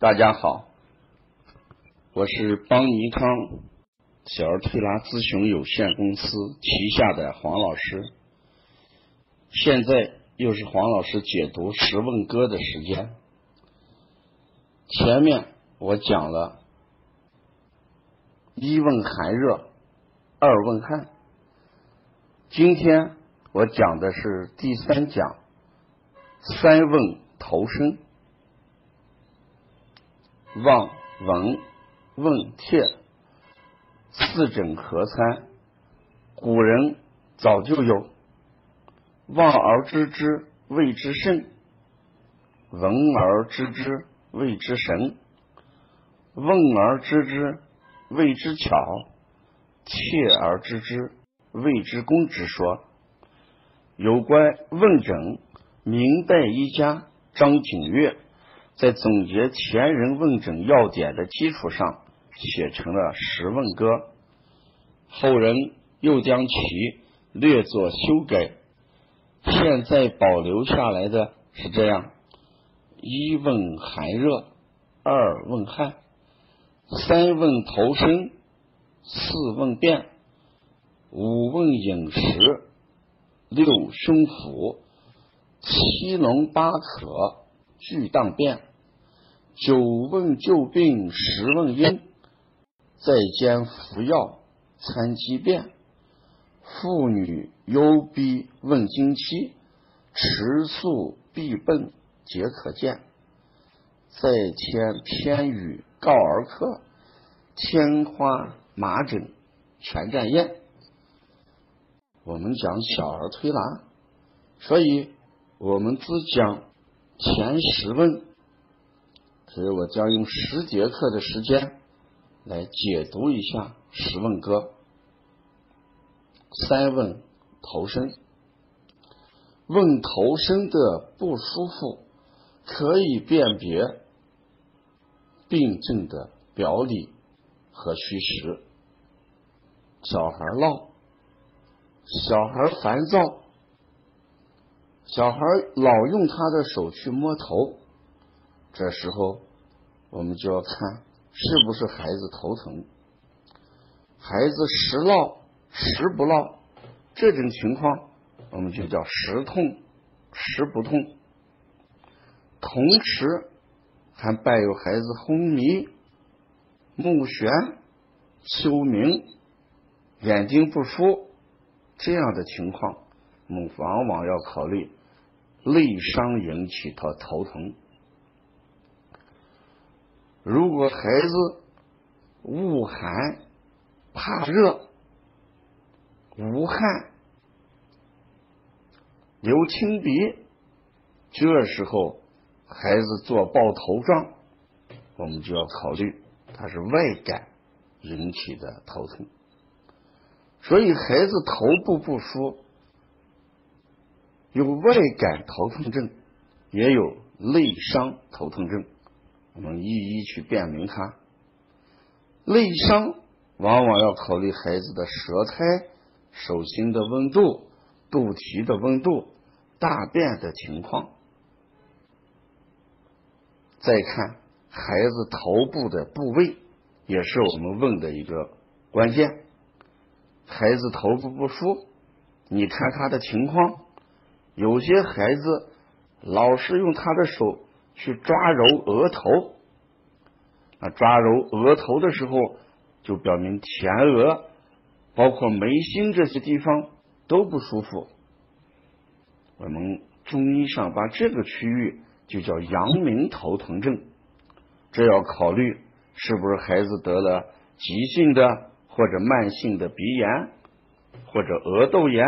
大家好，我是邦尼康小儿推拿咨询有限公司旗下的黄老师。现在又是黄老师解读十问歌的时间。前面我讲了一问寒热，二问汗。今天我讲的是第三讲三问头身。望闻问切，四诊合参，古人早就有望而知之谓之肾，闻而知之谓之神，问而知之谓之巧，切而知之谓之功之说。有关问诊，明代医家张景岳。在总结前人问诊要点的基础上，写成了《十问歌》，后人又将其略作修改。现在保留下来的是这样：一问寒热，二问汗，三问头身，四问便，五问饮食，六胸腹，七龙八渴，俱当便。九问旧病，十问因，在兼服药参机变。妇女忧逼问经期，迟速必奔皆可见。再添偏语告儿科，天花麻疹全占验。我们讲小儿推拿，所以我们只讲前十问。所以我将用十节课的时间来解读一下《十问歌》。三问头身，问头身的不舒服，可以辨别病症的表里和虚实。小孩闹，小孩烦躁，小孩老用他的手去摸头。这时候，我们就要看是不是孩子头疼。孩子时闹时不闹，这种情况我们就叫时痛时不痛。同时还伴有孩子昏迷、目眩、秋明、眼睛不舒这样的情况，我们往往要考虑内伤引起的头疼。如果孩子恶寒、怕热、无汗、流清鼻，这时候孩子做抱头状，我们就要考虑他是外感引起的头疼。所以孩子头部不舒，有外感头痛症，也有内伤头痛症。我们一一去辨明它。内伤往往要考虑孩子的舌苔、手心的温度、肚脐的温度、大便的情况。再看孩子头部的部位，也是我们问的一个关键。孩子头部不舒，你看他的情况，有些孩子老是用他的手。去抓揉额头，啊，抓揉额头的时候，就表明前额包括眉心这些地方都不舒服。我们中医上把这个区域就叫阳明头疼症，这要考虑是不是孩子得了急性的或者慢性的鼻炎，或者额窦炎，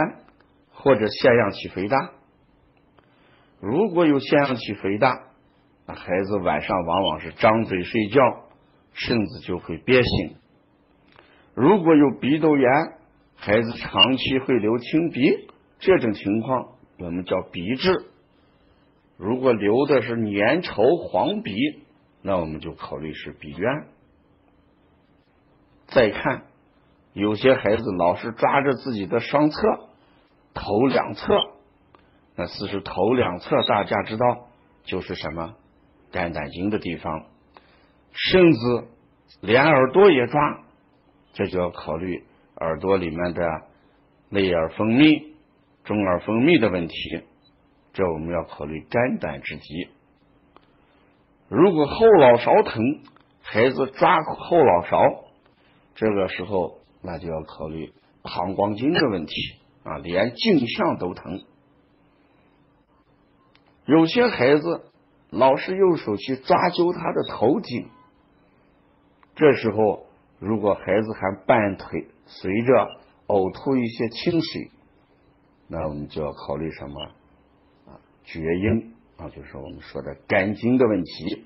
或者腺样体肥大。如果有腺样体肥大，孩子晚上往往是张嘴睡觉，甚至就会憋醒。如果有鼻窦炎，孩子长期会流清鼻，这种情况我们叫鼻滞。如果流的是粘稠黄鼻，那我们就考虑是鼻渊。再看，有些孩子老是抓着自己的双侧，头两侧，那四是头两侧，大家知道就是什么？肝胆经的地方，甚至连耳朵也抓，这就要考虑耳朵里面的内耳分泌、中耳分泌的问题。这我们要考虑肝胆之疾。如果后脑勺疼，孩子抓后脑勺，这个时候那就要考虑膀胱经的问题啊，连颈项都疼。有些孩子老是用手去抓揪他的头颈，这时候如果孩子还半腿随着呕吐一些清水，那我们就要考虑什么啊？厥阴啊，就是我们说的肝经的问题，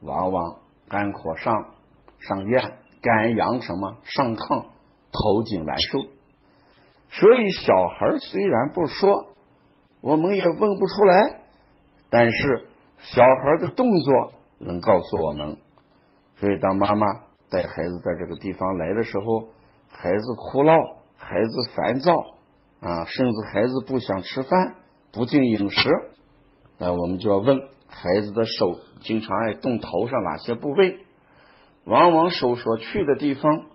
往往肝火上上炎，肝阳什么上亢，头颈难受。所以小孩虽然不说，我们也问不出来。但是小孩的动作能告诉我们，所以当妈妈带孩子在这个地方来的时候，孩子哭闹，孩子烦躁啊，甚至孩子不想吃饭，不进饮食，那我们就要问孩子的手经常爱动头上哪些部位，往往手所去的地方，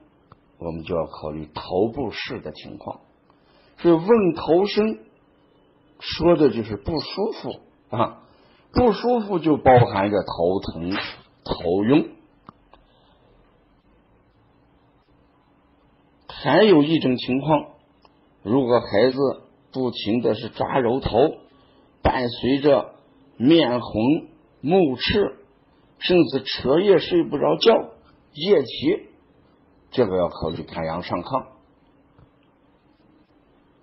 我们就要考虑头部事的情况。所以问头声说的就是不舒服啊。不舒服就包含着头疼、头晕，还有一种情况，如果孩子不停的是抓揉头，伴随着面红、目赤，甚至彻夜睡不着觉、夜啼，这个要考虑肝阳上亢。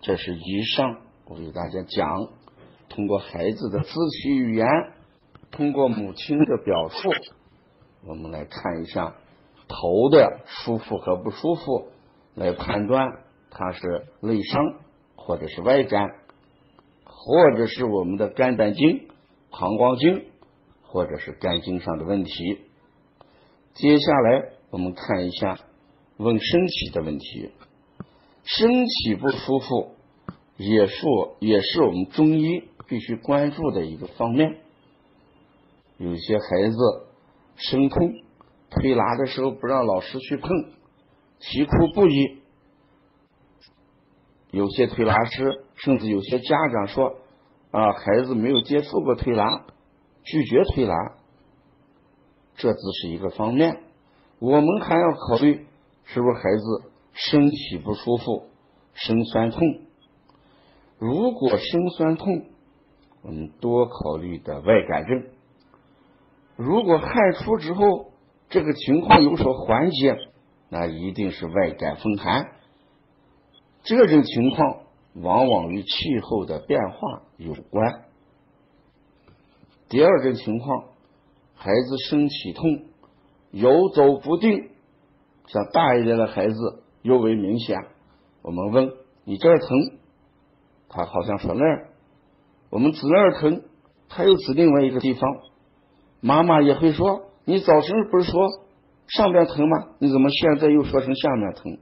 这是以上我给大家讲。通过孩子的肢体语言，通过母亲的表述，我们来看一下头的舒服和不舒服，来判断它是内伤或者是外感，或者是我们的肝胆经、膀胱经，或者是肝经上的问题。接下来我们看一下问身体的问题，身体不舒服，也是也是我们中医。必须关注的一个方面，有些孩子生痛，推拿的时候不让老师去碰，啼哭不已。有些推拿师，甚至有些家长说啊，孩子没有接触过推拿，拒绝推拿。这只是一个方面，我们还要考虑是不是孩子身体不舒服，生酸痛。如果生酸痛，我们多考虑的外感症，如果汗出之后，这个情况有所缓解，那一定是外感风寒。这种情况往往与气候的变化有关。第二种情况，孩子身体痛，游走不定，像大一点的孩子尤为明显。我们问你这儿疼，他好像说那儿。我们指那儿疼，他又指另外一个地方。妈妈也会说：“你早晨不是说上边疼吗？你怎么现在又说成下面疼？”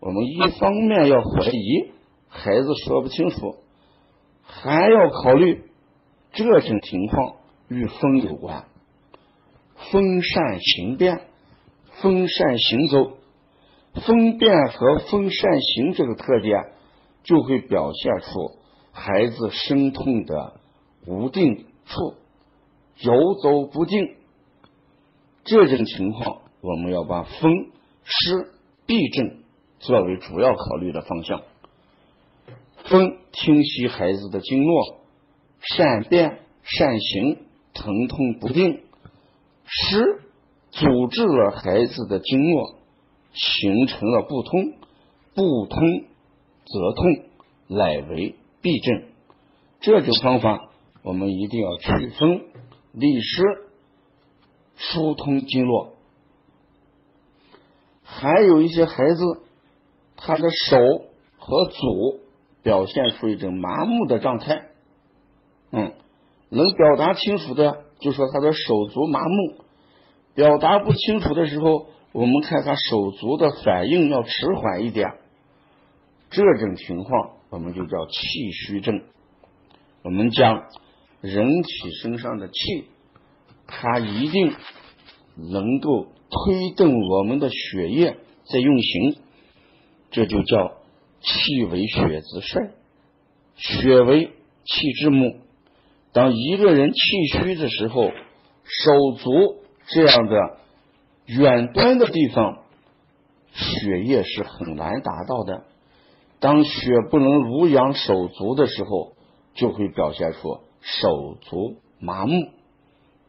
我们一方面要怀疑孩子说不清楚，还要考虑这种情况与风有关。风扇形变，风扇行走，风变和风扇行这个特点就会表现出。孩子生痛的无定处，游走不定，这种情况，我们要把风湿痹症作为主要考虑的方向。风侵袭孩子的经络，善变善行，疼痛不定；湿阻滞了孩子的经络，形成了不通，不通则痛，乃为。痹症，这种方法我们一定要祛风利湿、疏通经络。还有一些孩子，他的手和足表现出一种麻木的状态，嗯，能表达清楚的就说他的手足麻木；表达不清楚的时候，我们看他手足的反应要迟缓一点。这种情况。我们就叫气虚症。我们将人体身上的气，它一定能够推动我们的血液在运行，这就叫气为血之帅，血为气之母。当一个人气虚的时候，手足这样的远端的地方，血液是很难达到的。当血不能濡养手足的时候，就会表现出手足麻木。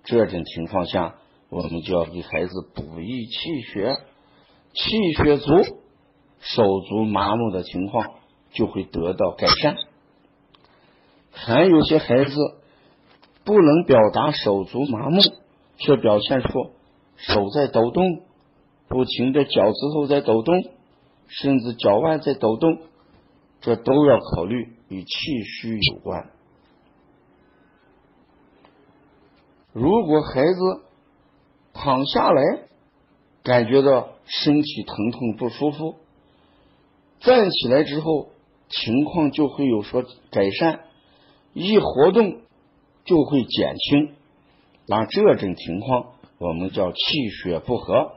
这种情况下，我们就要给孩子补益气血，气血足，手足麻木的情况就会得到改善。还有些孩子不能表达手足麻木，却表现出手在抖动，不停的脚趾头在抖动，甚至脚腕在抖动，这都要考虑与气虚有关。如果孩子躺下来，感觉到身体疼痛不舒服，站起来之后情况就会有所改善，一活动就会减轻。那这种情况我们叫气血不和。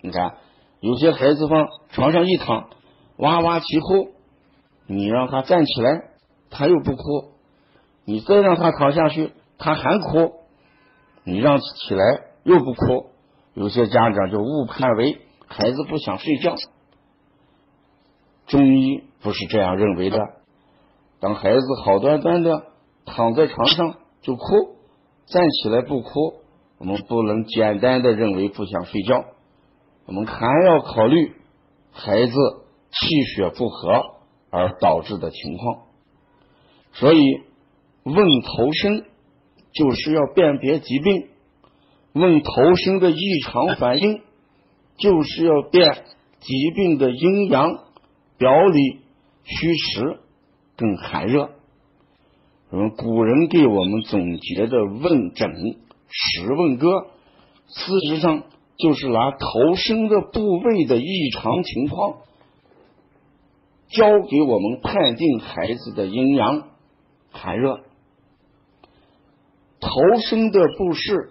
你看，有些孩子往床上一躺，哇哇啼哭，你让他站起来，他又不哭；你再让他躺下去，他还哭。你让起来又不哭，有些家长就误判为孩子不想睡觉。中医不是这样认为的。当孩子好端端的躺在床上就哭，站起来不哭，我们不能简单的认为不想睡觉，我们还要考虑孩子气血不和而导致的情况。所以问头生。就是要辨别疾病，问头生的异常反应，就是要辨疾病的阴阳、表里、虚实跟寒热。嗯，古人给我们总结的问诊十问歌，事实上就是拿头生的部位的异常情况，教给我们判定孩子的阴阳、寒热。头生的不适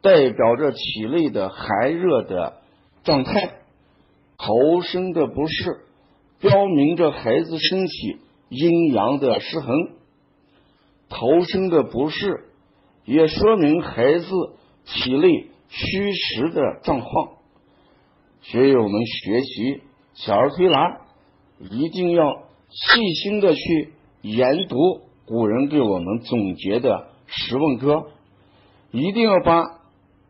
代表着体内的寒热的状态，头生的不适标明着孩子身体阴阳的失衡，头生的不适也说明孩子体内虚实的状况。学友们学习小儿推拿，一定要细心的去研读古人给我们总结的。十问歌一定要把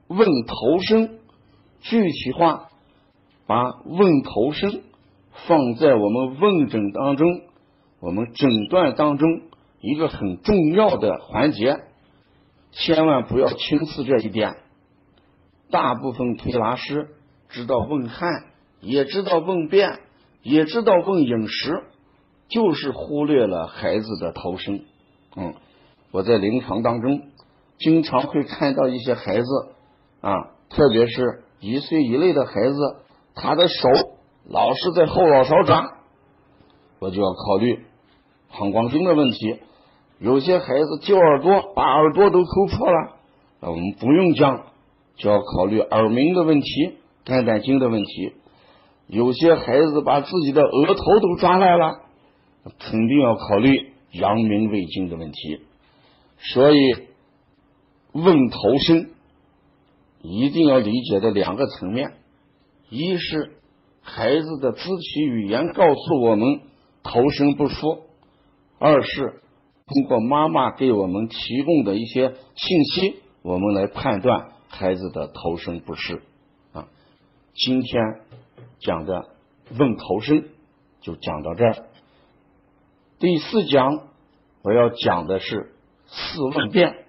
问头声具体化，把问头声放在我们问诊当中，我们诊断当中一个很重要的环节，千万不要轻视这一点。大部分推拿师知道问汗，也知道问便，也知道问饮食，就是忽略了孩子的逃生。嗯。我在临床当中经常会看到一些孩子啊，特别是一岁以内的孩子，他的手老是在后脑勺抓，我就要考虑膀胱经的问题。有些孩子揪耳朵，把耳朵都抠破了，我们不用讲，就要考虑耳鸣的问题、肝胆经的问题。有些孩子把自己的额头都抓来了，肯定要考虑阳明胃经的问题。所以，问头身一定要理解的两个层面：一是孩子的肢体语言告诉我们头生不舒；二是通过妈妈给我们提供的一些信息，我们来判断孩子的头生不适。啊，今天讲的问头生就讲到这儿。第四讲我要讲的是。四问变，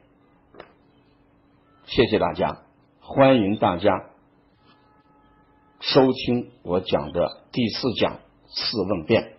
谢谢大家，欢迎大家收听我讲的第四讲四问变。